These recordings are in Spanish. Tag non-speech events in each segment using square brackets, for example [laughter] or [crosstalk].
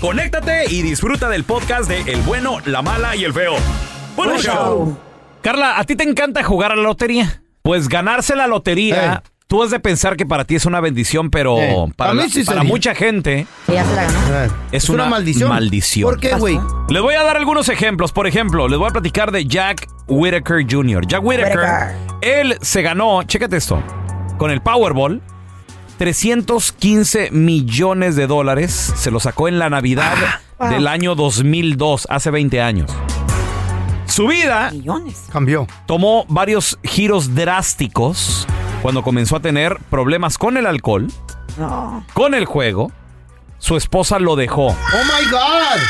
conéctate y disfruta del podcast de El bueno, la mala y el feo. Buen Buen show. show. Carla, ¿a ti te encanta jugar a la lotería? Pues ganarse la lotería, tú has de pensar que para ti es una bendición, pero Eh, para, a mí la- sí para sería. mucha gente Ella se la ganó. Es, una, maldición. ¿Por qué, güey? Les voy a dar algunos ejemplos. Por ejemplo, les voy a platicar de Jack Whittaker Jr. Jack Whittaker, Whittaker. él se ganó, chécate esto, con el Powerball, 315 millones de dólares. Se lo sacó en la Navidad Ah. del año 2002, hace 20 años. Su vida Millones. Cambió. tomó varios giros drásticos cuando comenzó a tener problemas con el alcohol, No. con el juego. Su esposa lo dejó. ¡Oh, my God!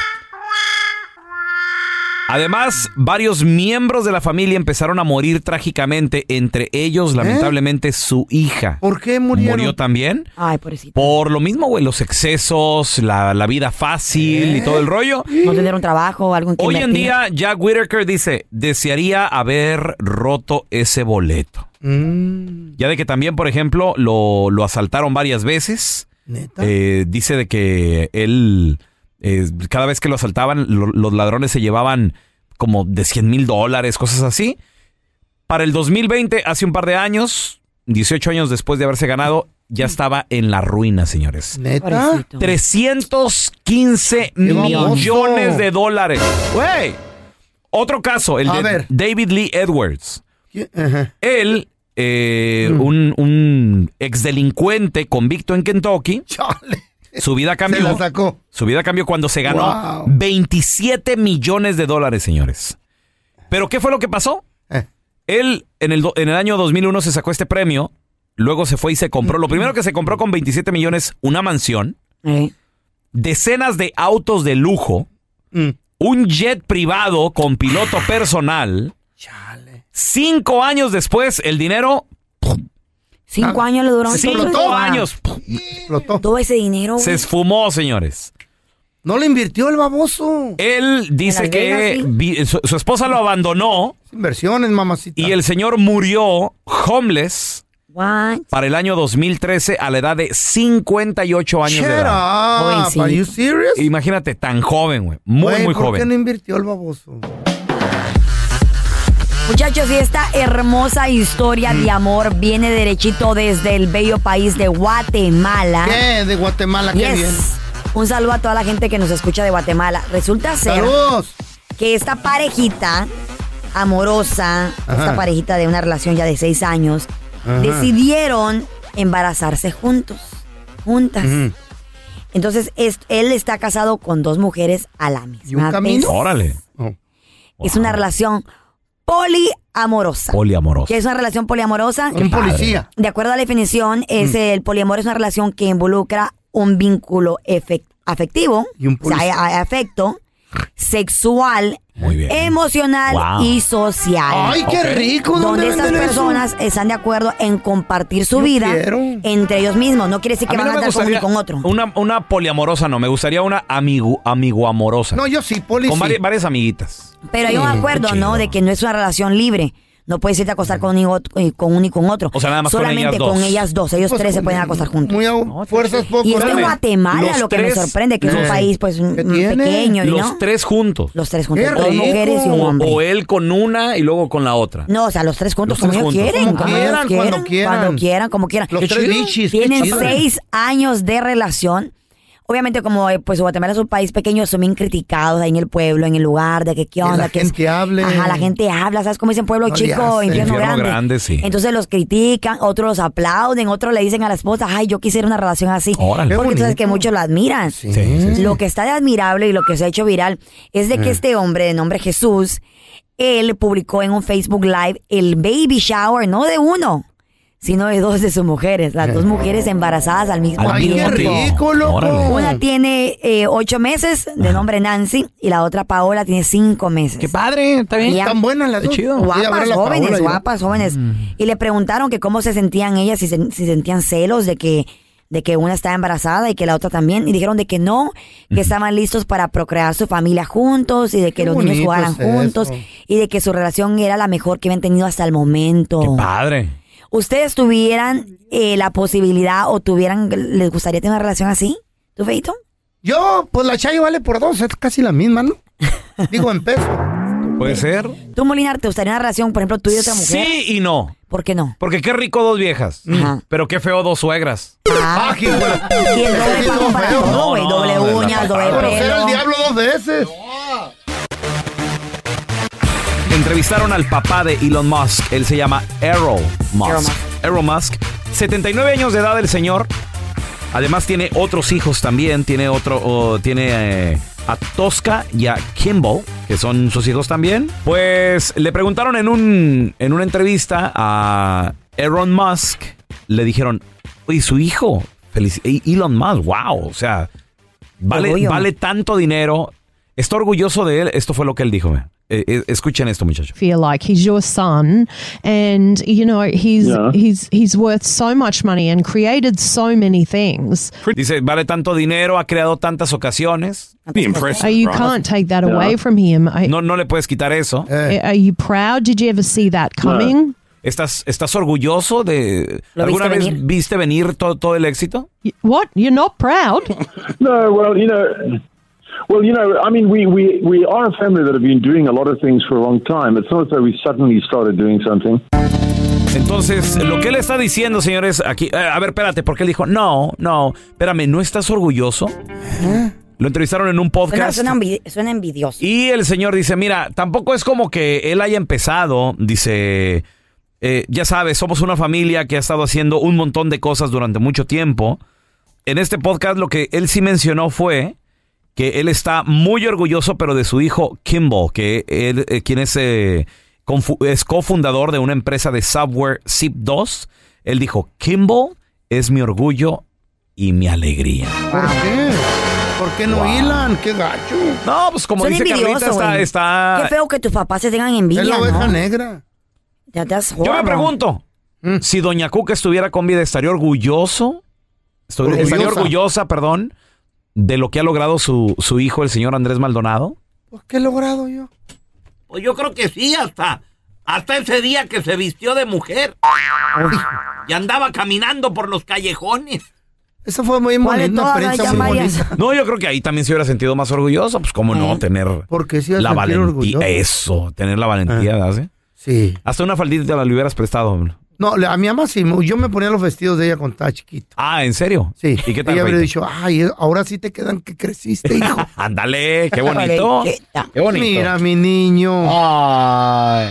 Además, varios miembros de la familia empezaron a morir trágicamente, entre ellos, lamentablemente, su hija. ¿Por qué murieron? Murió también. Ay, pobrecito. Por lo mismo, güey, los excesos, la, la vida fácil y todo el rollo. No tener un trabajo, algo en que Hoy en invertir. día, Jack Whittaker dice, desearía haber roto ese boleto. Mm, Ya de que también, por ejemplo, lo, lo asaltaron varias veces. ¿Neta? Eh, dice de que él, eh, cada vez que lo asaltaban, lo- los ladrones se llevaban como de 100 mil dólares, cosas así. Para el 2020, hace un par de años, 18 años después de haberse ganado, ya estaba en la ruina, señores. ¿Neta? Pobrecito. 315 baboso. millones de dólares. Güey. Otro caso, el A de ver. David Lee Edwards. Él, eh, Mm. un, un exdelincuente convicto en Kentucky, Chale. Su vida Se cambió. la sacó. Su vida cambió cuando se ganó Wow. 27 millones de dólares, señores. ¿Pero qué fue lo que pasó? Eh. Él en el, en el año 2001 se sacó este premio, luego se fue y se compró. Lo primero que se compró con 27 millones, una mansión, Eh, decenas de autos de lujo, Mm. un jet privado con piloto personal. Chale. Cinco años después, el dinero, Cinco años le duró. Se cinco años, Explotó. Todo ese dinero. se güey. esfumó, señores. No le invirtió el baboso. Él dice que Vegas, sí. vi- su, su esposa lo abandonó Inversiones, mamacita. y el señor murió homeless What? para el año 2013 a la edad de 58 años Shut de edad. up. Are you serious? Imagínate, tan joven, güey. Muy, Güey, muy ¿Por qué joven. no invirtió el baboso? Muchachos, y esta hermosa historia de amor viene derechito desde el bello país de Guatemala. ¿Qué? De Guatemala, qué bien. Un saludo a toda la gente que nos escucha de Guatemala. Resulta ser Saludos. que esta parejita amorosa, Ajá. esta parejita de una relación ya de seis años, Ajá. decidieron embarazarse juntos, juntas. Entonces, es- él está casado con dos mujeres a la ¿Y un misma vez. camino? Órale. Oh. Es una relación poliamorosa. Poliamorosa. ¿Qué es una relación poliamorosa? Un policía. De acuerdo a la definición, es Mm. el poliamor es una relación que involucra un vínculo efec- afectivo, Y un o sea, hay afecto, sexual, emocional Wow. y social. Ay, qué Ok. rico. ¿Dónde donde estas eso? personas están de acuerdo en compartir su Yo vida quiero. entre ellos mismos. No quiere decir que A van a no me andar con uno y gustaría con otro. Una, una poliamorosa, no. Me gustaría una amigo, amorosa. No, yo sí, policía. con vari- varias amiguitas. Pero hay un Sí, acuerdo, qué ¿no? De que no es una relación libre. No puedes irte a acostar con, ni ot- eh, con uno y con otro. O sea, nada más con Solamente ellas dos. con ellas dos. Ellos Pues, tres se con- pueden acostar juntos. Muy a No, fuerzas poco. Y es de. Guatemala Los lo que tres- me sorprende, que es un país pues m- ¿Qué tiene? pequeño, ¿y Los ¿no? tres juntos. Los tres juntos, dos mujeres y un O, hombre. o él con una y luego con la otra. No, o sea, los tres juntos Los como ellos quieren. Como como quieran, ellos quieran, cuando quieran. Cuando quieran, como quieran. Los tres bichis, Tienen seis años de relación. Obviamente, como eh, pues Guatemala es un país pequeño, son bien criticados ahí en el pueblo, en el lugar, de que qué onda. la que es- hable. Ajá, la gente habla, ¿sabes cómo dicen pueblo No chico, infierno, grande? grande, sí. Entonces los critican, otros los aplauden, otros le dicen a la esposa, ay, yo quisiera una relación así. Órale. Porque sabes que muchos la admiran. Sí. Sí, sí, sí. Lo que está de admirable y lo que se ha hecho viral es de que este hombre de nombre Jesús, él publicó en un Facebook Live el baby shower, no de uno, sino de dos de sus mujeres, las dos mujeres embarazadas al mismo Al Ay, qué tiempo. tiempo. rico, loco. Una tiene eh, ocho meses, de nombre Nancy, y la otra Paola tiene cinco meses. Qué padre, está bien. Están buenas las dos. chido. Guapas, la jóvenes, Paola guapas, jóvenes. Y le preguntaron que cómo se sentían ellas, si, se- si sentían celos de que, de que una estaba embarazada y que la otra también. Y dijeron de que no, que estaban listos para procrear su familia juntos y de que Qué los niños jugaran es juntos eso. y de que su relación era la mejor que habían tenido hasta el momento. Qué padre. ¿Ustedes tuvieran eh, la posibilidad o tuvieran, les gustaría tener una relación así? ¿Tú, Feito? Yo, pues la Chayo vale por dos, es casi la misma, ¿no? [laughs] Digo, en peso. Puede ser. ¿Tú, Molinar, te gustaría una relación, por ejemplo, tú y otra mujer? Sí y no. ¿Por qué no? Porque qué rico dos viejas. Ajá. Pero qué feo dos suegras. Ah, Ah, qué bueno. y el doble pago no, para todo, güey. No, no, doble no, la uñas, doble pelo. diablo dos veces. Entrevistaron al papá de Elon Musk. Él se llama Errol Musk. Errol Musk. Errol Musk. 79 años de edad el señor. Además tiene otros hijos también. Tiene otro, tiene eh, a Tosca y a Kimball, que son sus hijos también. Pues le preguntaron en un en una entrevista a Elon Musk. Le dijeron, oye, su hijo, eh, Elon Musk, wow, o sea, vale, vale tanto dinero. Está orgulloso de él. Esto fue lo que él dijo. vean. Eh, eh, escuchen esto, muchachos. feel like he's your son and you know he's Yeah. he's he's worth so much money and created so many things Dice, vale tanto dinero, ha creado tantas ocasiones. Impressive. Uh, you can't take that Yeah. away from him I- No, no le puedes quitar eso. Eh, are you proud did you ever see that coming ¿Estás, ¿Estás orgulloso de... ¿Lo ¿Alguna viste vez venir? viste venir todo, todo el éxito? What you're not proud [laughs] No, well, you know, well, you know, I mean, we, we, we are a family that have been doing a lot of things for a long time. It's not as though we suddenly started doing something. Entonces, lo que él está diciendo, señores, aquí... eh, a ver, espérate, porque él dijo, no, no, espérame, ¿no estás orgulloso? Lo entrevistaron en un Suena, podcast. suena envi- suena envidioso. Y el señor dice, mira, tampoco es como que él haya empezado, dice, eh, ya sabes, somos una familia que ha estado haciendo un montón de cosas durante mucho tiempo. En este podcast lo que él sí mencionó fue que él está muy orgulloso, pero de su hijo Kimball, que él, eh, quien es, eh, es cofundador de una empresa de software Zip2. Él dijo, Kimball es mi orgullo y mi alegría. ¿Por qué? ¿Por qué no hilan? ¡Qué gacho! No, pues como Suena dice Carlita, está, está- Qué feo que tus papás se tengan Es envidia, la oveja ¿no? negra. Ya te has Yo me pregunto, Mm. si Doña Cuca estuviera con vida, ¿estaría orgulloso? Orgullosa. ¿Estaría orgullosa, perdón, de lo que ha logrado su, su hijo, el señor Andrés Maldonado? Pues, ¿qué he logrado yo? Pues yo creo que sí, hasta, hasta ese día que se vistió de mujer. Y andaba caminando por los callejones. Eso fue muy ¿Cuál de bonito. No, yo creo que ahí también se hubiera sentido más orgulloso. Pues cómo no, Eh. tener Porque sí la valentía. orgulloso. Eso, tener la valentía, ¿verdad? Sí. Hasta una faldita te la le hubieras prestado. No, le- a mi mamá sí, yo me ponía los vestidos de ella cuando estaba chiquito. Ah, ¿en serio? Sí. ¿Y qué tal? Ella habría dicho, ay, ahora sí te quedan que creciste, hijo. [laughs] Ándale, qué bonito. Qué bonito. Mira, mi niño. Ay.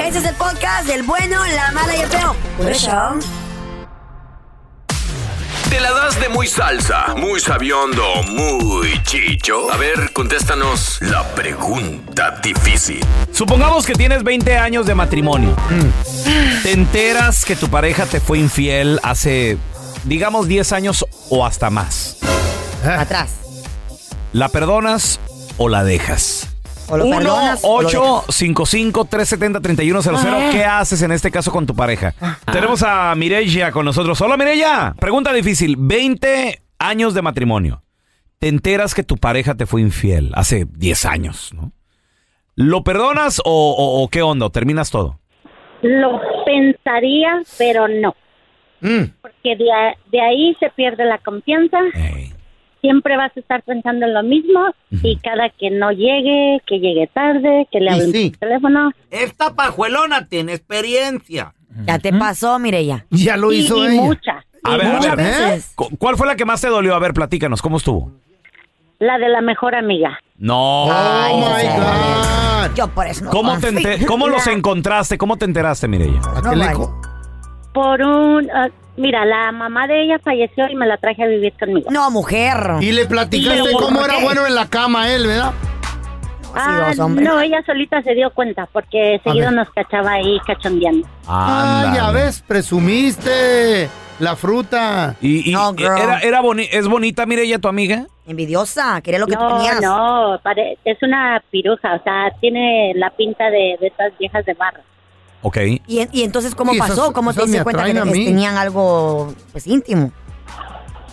Este es el podcast del bueno, la mala y el feo. Por eso. ¿Te la das de muy salsa, muy sabiondo, muy chicho? A ver, contéstanos la pregunta difícil. Supongamos que tienes 20 años de matrimonio. Te enteras que tu pareja te fue infiel hace, digamos, 10 años o hasta más. Atrás. ¿La perdonas o la dejas? O lo perdonas o lo 1-855-370-3100. Ah. ¿Qué haces en este caso con tu pareja? Tenemos a Mireya con nosotros. Hola, Mireya. Pregunta difícil. 20 años de matrimonio. Te enteras que tu pareja te fue infiel hace 10 años, ¿no? ¿Lo perdonas o, o- o qué onda? ¿O ¿Terminas todo? Lo pensaría, pero no. Porque de, a- de ahí se pierde la confianza. Siempre vas a estar pensando en lo mismo y cada que no llegue, que llegue tarde, que le hablen por teléfono. Esta pajuelona tiene experiencia. Ya te pasó, Mireya. Ya lo Y- hizo y ella. mucha. A y ver, a muchas ver. ¿Cu- ¿Cuál fue la que más te dolió? A ver, platícanos, ¿cómo estuvo? La de la mejor amiga. No. Ay, Oh my God. Yo por eso no ¿Cómo, te confío. ente- ¿Cómo los encontraste? ¿Cómo te enteraste, Mireya? ¿A qué le co- Por un... ah, mira, la mamá de ella falleció y me la traje a vivir conmigo. No, mujer. Y le platicaste cómo ¿por era bueno en la cama él, ¿verdad? Ah, no, ella solita se dio cuenta porque seguido nos cachaba ahí cachondeando. Ah, ya ves, presumiste la fruta. ¿Y, y No, girl. era, era boni- ¿Es bonita, Mireya, tu amiga? Envidiosa, quería lo que no, tenías. no, pare- es una piruja, o sea, tiene la pinta de, de esas viejas de barra. Ok. ¿Y, en- y entonces cómo Sí, esas- pasó? ¿Cómo te diste cuenta que tenían algo pues íntimo?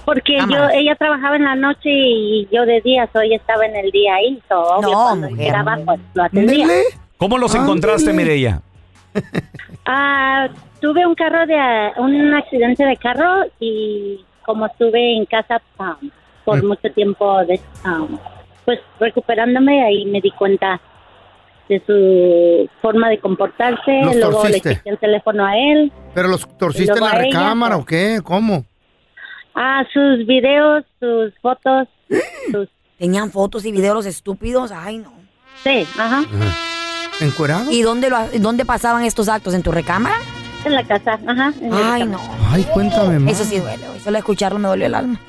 Porque Cámara. yo, ella trabajaba en la noche y yo de día, so ella estaba en el día ahí, so, obvio, No, cuando mujer. llegaba, pues lo atendía. Dele. ¿Cómo los Ándale. encontraste, Mireya? Ah, tuve un carro de, un accidente de carro y como estuve en casa ah, por Mm. mucho tiempo, de, ah, pues recuperándome, ahí me di cuenta de su forma de comportarse, Los luego le torciste. quité el teléfono a él, ¿Pero los torciste en la ella, recámara o qué? ¿Cómo? a sus videos, sus fotos, [gasps] sus... Tenían fotos y videos los estúpidos. Ay, no. Sí, ajá, ¿Encuerado? ¿Y dónde, lo, dónde pasaban estos actos? ¿En tu recámara? en la casa, ajá. en Ay, no. Ay, cuéntame más. Eso sí duele. Solo escucharlo me dolió el alma.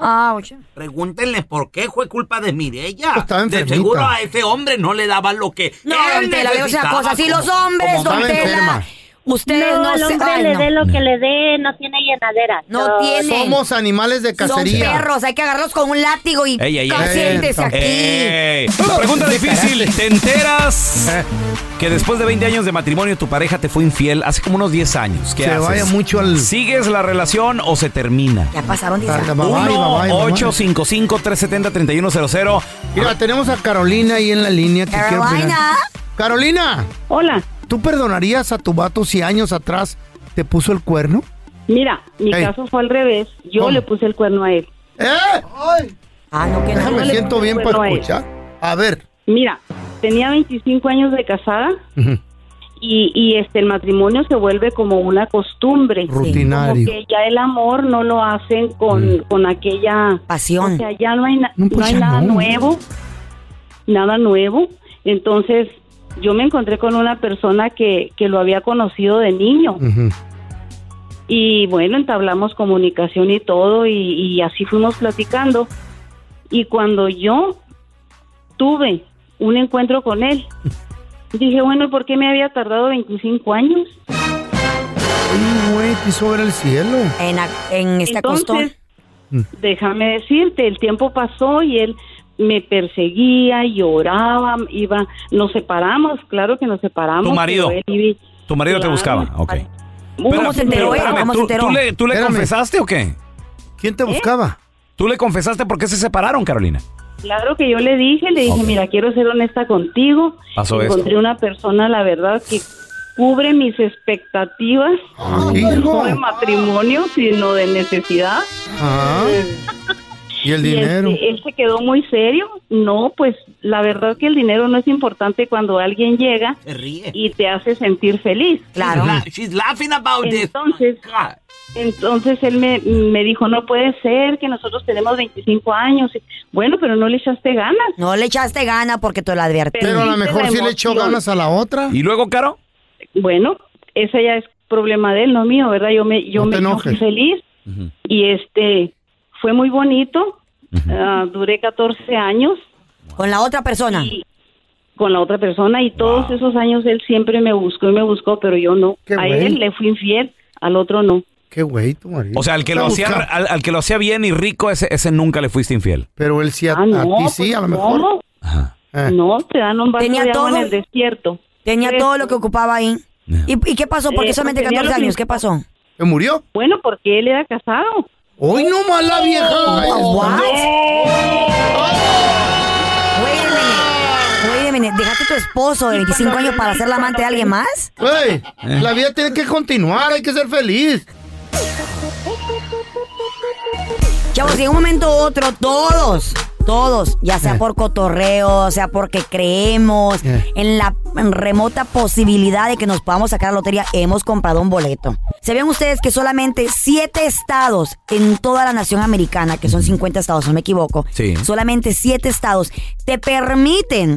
Ah, oye. Pregúntenle por qué fue culpa de Mirella. Pues estaba de seguro a ese hombre no le daba lo que No, él don Tela, veo esa necesitaba cosa. Si los hombres, como don Tela, enferma. Ustedes no, no, al se- hombre ay, le no. dé lo que le dé, no tiene llenadera. No So, tiene. Somos animales de Son cacería. perros, hay que agarrarlos con un látigo y Ey, ey, ey. siéntese aquí. Ey, pregunta difícil. ¿Te enteras [laughs] que después de 20 años de matrimonio tu pareja te fue infiel hace como unos 10 años? ¿Qué Se haces? vaya mucho al... ¿Sigues la relación o se termina? Ya pasaron 10 Tarda, años. bye, bye, bye, bye. 1-855-370-3100. Mira, tenemos a Carolina ahí en la línea. Que. Carolina. Carolina, Hola, ¿tú perdonarías a tu vato si años atrás te puso el cuerno? mira, mi Ey. caso fue al revés. Yo ¿Cómo? le puse el cuerno a él. ¡Eh! ¡Ay! Ah, no, que no. Me le siento bien para escuchar. A ver. Mira, tenía 25 años de casada y, y este el matrimonio se vuelve como una costumbre. Rutinario. Como que ya el amor no lo hacen con, con aquella pasión. O sea, ya no hay, na- No, no, pues hay nada no. nuevo, nada nuevo. Entonces yo me encontré con una persona que, que lo había conocido de niño. Y bueno, entablamos comunicación y todo y, y así fuimos platicando. Y cuando yo tuve un encuentro con él, [laughs] dije, bueno, ¿por qué me había tardado 25 años? Ay, güey, quiso ver el cielo. En, en acostó. Entonces, déjame decirte, el tiempo pasó y él me perseguía, lloraba, iba, nos separamos, claro que nos separamos. Tu marido. pero él iba- Tu marido te buscaba, ok. ¿Cómo se enteró él? espérame, ¿Cómo se ¿tú, enteró? tú le, tú le Espérame. confesaste o qué? ¿Quién te buscaba? ¿Tú le confesaste por qué se separaron, Carolina? Claro que yo le dije, le dije, mira, quiero ser honesta contigo. Pasó Encontré esto. una persona, la verdad, que cubre mis expectativas, no de matrimonio, sino de necesidad. Ah. ¿Y el Y dinero? este, él se quedó muy serio. No, pues la verdad que el dinero no es importante cuando alguien llega Se ríe. y te hace sentir feliz. Claro. La- she's laughing about this. Entonces, entonces él me, me dijo, no puede ser que nosotros tenemos 25 años. Bueno, pero no le echaste ganas. No le echaste gana porque te lo advertí. Pero a lo mejor sí le echó ganas a la otra. ¿Y luego, Caro? Bueno, ese ya es problema de él, no mío, ¿verdad? Yo me, yo No me feliz y este fue muy bonito. Ah, duré 14 años Con la otra persona. con la otra persona y todos esos años él siempre me buscó y me buscó, pero yo no. Qué a güey. él le fui infiel, al otro no. Qué güey tu marido. O sea, al que, lo hacía, al, al que lo hacía bien y rico, ese, ese nunca le fuiste infiel. Pero él sí, a, Ah, no, a ti pues, sí, a lo no. mejor. Eh. No, te dan un vaso Tenía de agua todo. en el desierto. Tenía todo lo que ocupaba ahí. ¿Y, y qué pasó? ¿Por qué Eh, solamente pues tenía 14 lo que- años? ¿Qué pasó? ¿Se murió? Bueno, porque él era casado. Hoy no más la vieja. What? Wait a minute. Wait a minute. ¿Dejaste a tu esposo de 25 años para ser la amante de alguien más? Güey, la vida tiene que continuar, hay que ser feliz. Chavos, si en un momento u otro, todos, todos, ya sea por cotorreo, sea porque creemos en la remota posibilidad de que nos podamos sacar la lotería, hemos comprado un boleto. ¿Se ven ustedes que solamente siete estados en toda la nación americana, que son 50 estados, no me equivoco, Sí. solamente siete estados te permiten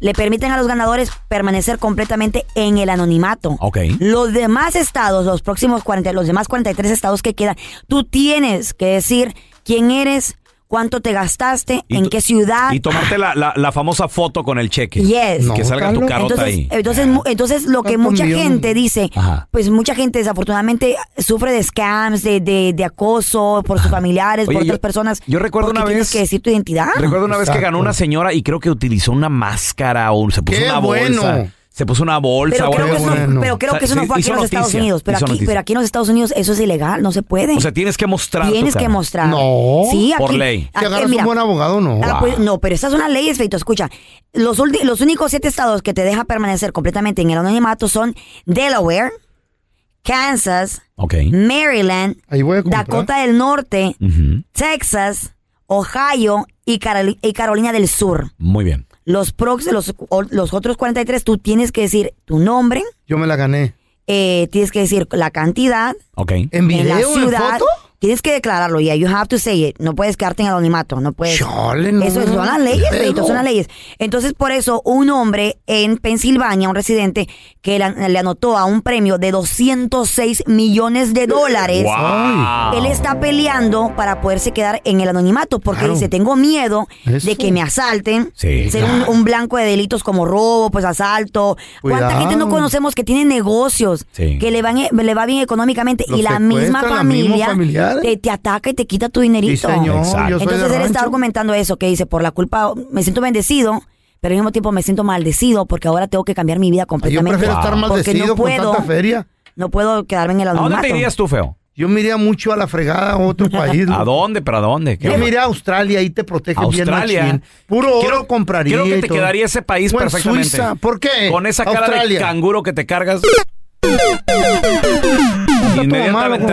le permiten a los ganadores permanecer completamente en el anonimato. Ok. Los demás estados, los próximos 40, los demás 43 estados que quedan, tú tienes que decir quién eres, cuánto te gastaste, en qué ciudad. Y tomarte la, la- la famosa foto con el cheque. Yes. Que salga tu carota entonces, ahí. Entonces, mu- entonces lo que mucha gente dice, Ajá. pues mucha gente desafortunadamente sufre de scams, de, de, de acoso por sus familiares, Oye, por yo- otras personas. yo recuerdo una tienes vez- que decir tu identidad. Recuerdo una vez que ganó una señora y creo que utilizó una máscara o se puso ¡Qué una bueno! Se puso una bolsa Pero o creo, algo que eso, así. no- pero creo O sea, que eso no fue aquí en los Estados Unidos. Pero aquí, pero aquí en los Estados Unidos eso es ilegal, no se puede. O sea, tienes que mostrar Tienes que mostrar. No. Sí, aquí, Por ley. Aquí, agarras mira, un buen abogado, no. Ah, pues, no, pero estas son las leyes, Feito. Escucha, los, únicos siete estados que te deja permanecer completamente en el anonimato son Delaware, Kansas. Maryland, Ahí voy a comprar. Dakota del Norte. Texas, Ohio y Carolina del Sur. Muy bien. Los, prox- los, los otros 43, tú tienes que decir tu nombre, Yo me la gané. eh, tienes que decir la cantidad, Ok. ¿En en la video, en foto? Tienes que declararlo, ya. You have to say it. No puedes quedarte en anonimato. No puedes. Chale, no. Eso son las leyes, Feito, son las leyes. Entonces, por eso, un hombre en Pensilvania, un residente, que le anotó a un premio de 206 millones de dólares. Wow. Él está peleando para poderse quedar en el anonimato porque Claro. dice, tengo miedo Eso. de que me asalten, Sí, ser un, un blanco de delitos como robo, pues asalto. ¿Cuánta Cuidado. gente no conocemos que tiene negocios, Sí. que le, van, le va bien económicamente Los y la misma familia te, te ataca y te quita tu dinerito? Sí, señor. Yo soy Entonces él está rancho. argumentando eso, que dice, por la culpa, me siento bendecido, pero al mismo tiempo me siento maldecido porque ahora tengo que cambiar mi vida Yo completamente. prefiero estar Porque maldecido no con puedo, tanta feria. no puedo quedarme en el ¿A anonimato. dónde te irías tú, feo? Yo me iría mucho a la fregada a otro [laughs] país. ¿A dónde? ¿Pero a dónde? ¿Qué? Yo me iría a Australia, ahí te protegen bien Australia. machín. Puro oro Creo- compraría Creo que te todo. quedaría ese país O en perfectamente. Suiza. ¿Por qué? Con esa cara Australia. de canguro que te cargas. Inmediatamente te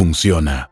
funciona.